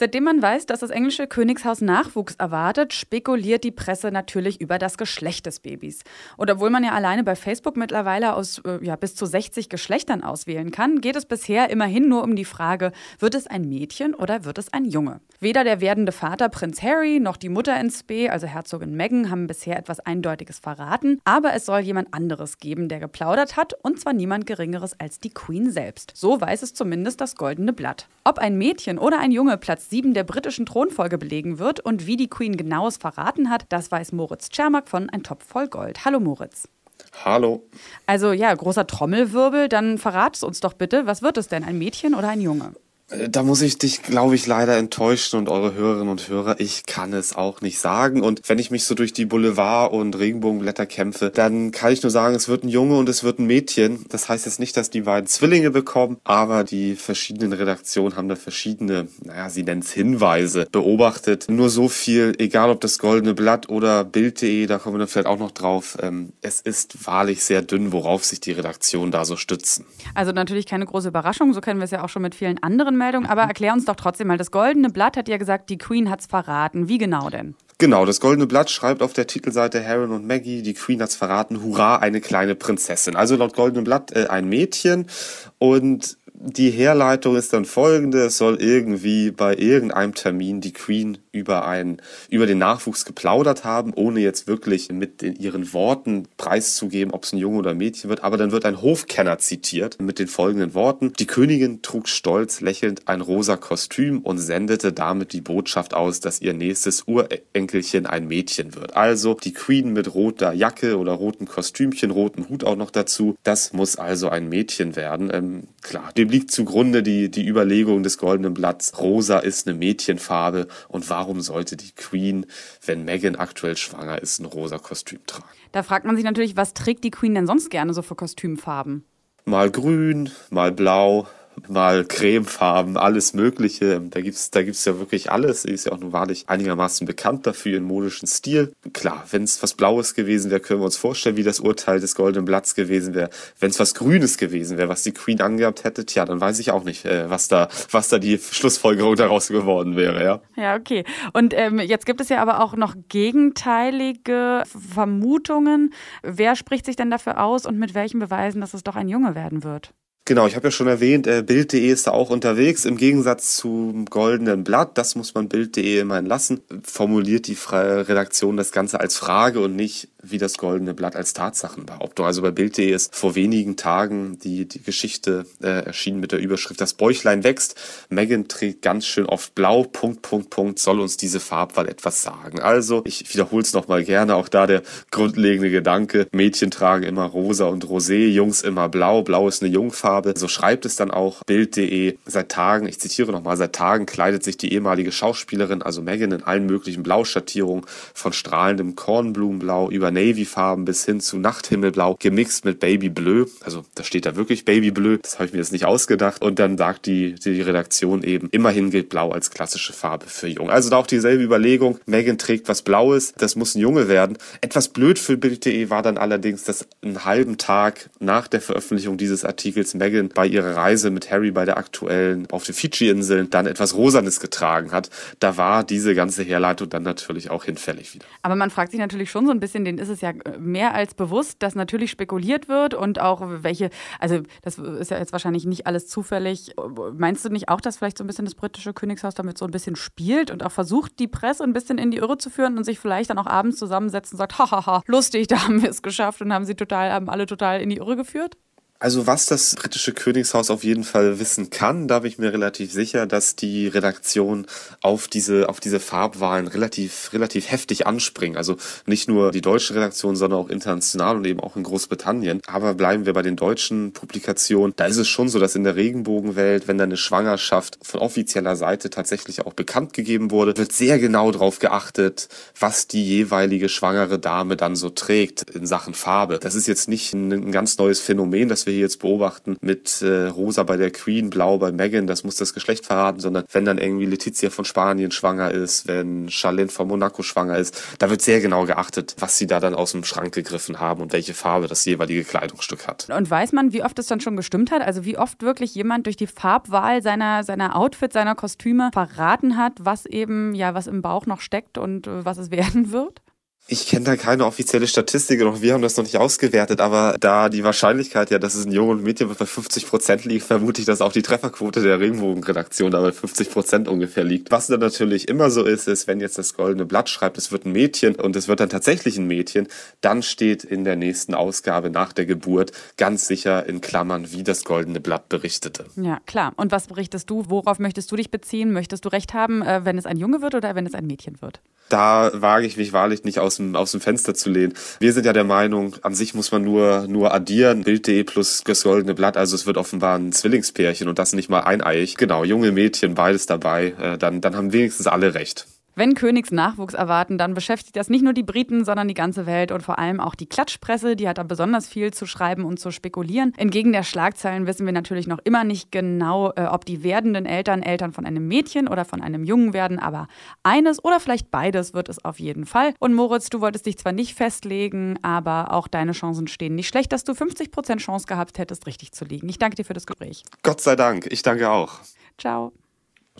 Seitdem man weiß, dass das englische Königshaus Nachwuchs erwartet, spekuliert die Presse natürlich über das Geschlecht des Babys. Und obwohl man ja alleine bei Facebook mittlerweile aus äh, ja, bis zu 60 Geschlechtern auswählen kann, geht es bisher immerhin nur um die Frage, wird es ein Mädchen oder wird es ein Junge? Weder der werdende Vater Prinz Harry noch die Mutter ins B, also Herzogin Meghan, haben bisher etwas Eindeutiges verraten, aber es soll jemand anderes geben, der geplaudert hat, und zwar niemand Geringeres als die Queen selbst. So weiß es zumindest das Goldene Blatt. Ob ein Mädchen oder ein Junge Platz 7 der britischen Thronfolge belegen wird und wie die Queen genaues verraten hat, das weiß Moritz Czermak von Ein Topf voll Gold. Hallo Moritz. Hallo. Also ja, großer Trommelwirbel, dann verrat es uns doch bitte, was wird es denn, ein Mädchen oder ein Junge? Äh, da muss ich dich, glaube ich, leider enttäuschen und eure Hörerinnen und Hörer. Ich kann es auch nicht sagen. Und wenn ich mich so durch die Boulevard- und Regenbogenblätter kämpfe, dann kann ich nur sagen, es wird ein Junge und es wird ein Mädchen. Das heißt jetzt nicht, dass die beiden Zwillinge bekommen, aber die verschiedenen Redaktionen haben da verschiedene, naja, sie nennen es Hinweise beobachtet. Nur so viel, egal ob das Goldene Blatt oder Bild.de, da kommen wir dann vielleicht auch noch drauf. Ähm, es ist wahrlich sehr dünn, worauf sich die Redaktionen da so stützen. Also natürlich keine große Überraschung. So kennen wir es ja auch schon mit vielen anderen Meldung, aber erklär uns doch trotzdem mal. Das Goldene Blatt hat ja gesagt, die Queen hat's verraten. Wie genau denn? Genau, das Goldene Blatt schreibt auf der Titelseite Harry und Maggie, die Queen hat's verraten, hurra, eine kleine Prinzessin. Also laut Goldene Blatt äh, ein Mädchen und die Herleitung ist dann folgende. Es soll irgendwie bei irgendeinem Termin die Queen über einen, über den Nachwuchs geplaudert haben, ohne jetzt wirklich mit ihren Worten preiszugeben, ob es ein Junge oder ein Mädchen wird. Aber dann wird ein Hofkenner zitiert mit den folgenden Worten. Die Königin trug stolz lächelnd ein rosa Kostüm und sendete damit die Botschaft aus, dass ihr nächstes Urenkelchen ein Mädchen wird. Also die Queen mit roter Jacke oder rotem Kostümchen, roten Hut auch noch dazu. Das muss also ein Mädchen werden. Ähm, klar, dem liegt zugrunde die, die Überlegung des Goldenen Blatts. Rosa ist eine Mädchenfarbe und warum sollte die Queen, wenn Meghan aktuell schwanger ist, ein rosa Kostüm tragen? Da fragt man sich natürlich, was trägt die Queen denn sonst gerne so für Kostümfarben? Mal grün, mal blau, mal Cremefarben, alles Mögliche. Da gibt's, da gibt's ja wirklich alles. Ist ja auch nun wahrlich einigermaßen bekannt dafür, ihren modischen Stil. Klar, wenn es was Blaues gewesen wäre, können wir uns vorstellen, wie das Urteil des Goldenen Blatts gewesen wäre. Wenn es was Grünes gewesen wäre, was die Queen angehabt hätte, tja, dann weiß ich auch nicht, äh, was da, was da die Schlussfolgerung daraus geworden wäre, ja. Ja, okay. Und ähm, jetzt gibt es ja aber auch noch gegenteilige Vermutungen. Wer spricht sich denn dafür aus und mit welchen Beweisen, dass es doch ein Junge werden wird? Genau, ich habe ja schon erwähnt, äh, Bild.de ist da auch unterwegs. Im Gegensatz zum Goldenen Blatt, das muss man Bild.de immerhin lassen, formuliert die Redaktion das Ganze als Frage und nicht wie das Goldene Blatt als Tatsachenbehauptung. Also bei Bild.de ist vor wenigen Tagen die, die Geschichte äh, erschienen mit der Überschrift Das Bäuchlein wächst. Megan trägt ganz schön oft blau, Punkt, Punkt, Punkt, soll uns diese Farbwahl etwas sagen. Also, ich wiederhole es nochmal gerne, auch da der grundlegende Gedanke, Mädchen tragen immer rosa und rosé, Jungs immer blau, blau ist eine Jungfarbe habe. So schreibt es dann auch Bild.de. Seit Tagen, ich zitiere nochmal, seit Tagen kleidet sich die ehemalige Schauspielerin, also Megan, in allen möglichen Blauschattierungen, von strahlendem Kornblumenblau über Navyfarben bis hin zu Nachthimmelblau, gemixt mit Baby Bleu. Also da steht da wirklich Baby Bleu. Das habe ich mir jetzt nicht ausgedacht. Und dann sagt die, die Redaktion eben, immerhin gilt Blau als klassische Farbe für Jung. Also da auch dieselbe Überlegung. Megan trägt was Blaues, das muss ein Junge werden. Etwas blöd für Bild.de war dann allerdings, dass einen halben Tag nach der Veröffentlichung dieses Artikels Meghan bei ihrer Reise mit Harry bei der aktuellen auf den Fidschi-Inseln dann etwas Rosanes getragen hat, da war diese ganze Herleitung dann natürlich auch hinfällig wieder. Aber man fragt sich natürlich schon so ein bisschen, denen ist es ja mehr als bewusst, dass natürlich spekuliert wird und auch welche, also das ist ja jetzt wahrscheinlich nicht alles zufällig. Meinst du nicht auch, dass vielleicht so ein bisschen das britische Königshaus damit so ein bisschen spielt und auch versucht, die Presse ein bisschen in die Irre zu führen und sich vielleicht dann auch abends zusammensetzt und sagt, hahaha, lustig, da haben wir es geschafft und haben sie total, haben alle total in die Irre geführt? Also was das britische Königshaus auf jeden Fall wissen kann, da bin ich mir relativ sicher, dass die Redaktion auf diese, auf diese Farbwahlen relativ, relativ heftig anspringen. Also nicht nur die deutsche Redaktion, sondern auch international und eben auch in Großbritannien. Aber bleiben wir bei den deutschen Publikationen. Da ist es schon so, dass in der Regenbogenwelt, wenn da eine Schwangerschaft von offizieller Seite tatsächlich auch bekannt gegeben wurde, wird sehr genau darauf geachtet, was die jeweilige schwangere Dame dann so trägt in Sachen Farbe. Das ist jetzt nicht ein, ganz neues Phänomen, das wir hier jetzt beobachten mit äh, Rosa bei der Queen, Blau bei Meghan, das muss das Geschlecht verraten, sondern wenn dann irgendwie Letizia von Spanien schwanger ist, wenn Charlene von Monaco schwanger ist, da wird sehr genau geachtet, was sie da dann aus dem Schrank gegriffen haben und welche Farbe das jeweilige Kleidungsstück hat. Und weiß man, wie oft es dann schon gestimmt hat? Also wie oft wirklich jemand durch die Farbwahl seiner, seiner Outfits, seiner Kostüme verraten hat, was eben, ja, was im Bauch noch steckt und äh, was es werden wird? Ich kenne da keine offizielle Statistik und wir haben das noch nicht ausgewertet, aber da die Wahrscheinlichkeit ja, dass es ein Junge und ein Mädchen bei 50 Prozent liegt, vermute ich, dass auch die Trefferquote der Regenbogenredaktion da bei 50 Prozent ungefähr liegt. Was dann natürlich immer so ist, ist, wenn jetzt das Goldene Blatt schreibt, es wird ein Mädchen und es wird dann tatsächlich ein Mädchen, dann steht in der nächsten Ausgabe nach der Geburt ganz sicher in Klammern, wie das Goldene Blatt berichtete. Ja, klar. Und was berichtest du? Worauf möchtest du dich beziehen? Möchtest du recht haben, äh, wenn es ein Junge wird oder wenn es ein Mädchen wird? Da wage ich mich wahrlich nicht aus dem, aus dem Fenster zu lehnen. Wir sind ja der Meinung, an sich muss man nur, nur addieren. Bild.de plus das goldene Blatt. Also es wird offenbar ein Zwillingspärchen und das nicht mal eineich. Genau, junge Mädchen, beides dabei. Äh, dann, dann haben wenigstens alle recht. Wenn Königs Nachwuchs erwarten, dann beschäftigt das nicht nur die Briten, sondern die ganze Welt und vor allem auch die Klatschpresse. Die hat da besonders viel zu schreiben und zu spekulieren. Entgegen der Schlagzeilen wissen wir natürlich noch immer nicht genau, äh, ob die werdenden Eltern Eltern von einem Mädchen oder von einem Jungen werden, aber eines oder vielleicht beides wird es auf jeden Fall. Und Moritz, du wolltest dich zwar nicht festlegen, aber auch deine Chancen stehen nicht schlecht, dass du 50% Chance gehabt hättest, richtig zu liegen. Ich danke dir für das Gespräch. Gott sei Dank. Ich danke auch. Ciao.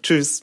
Tschüss.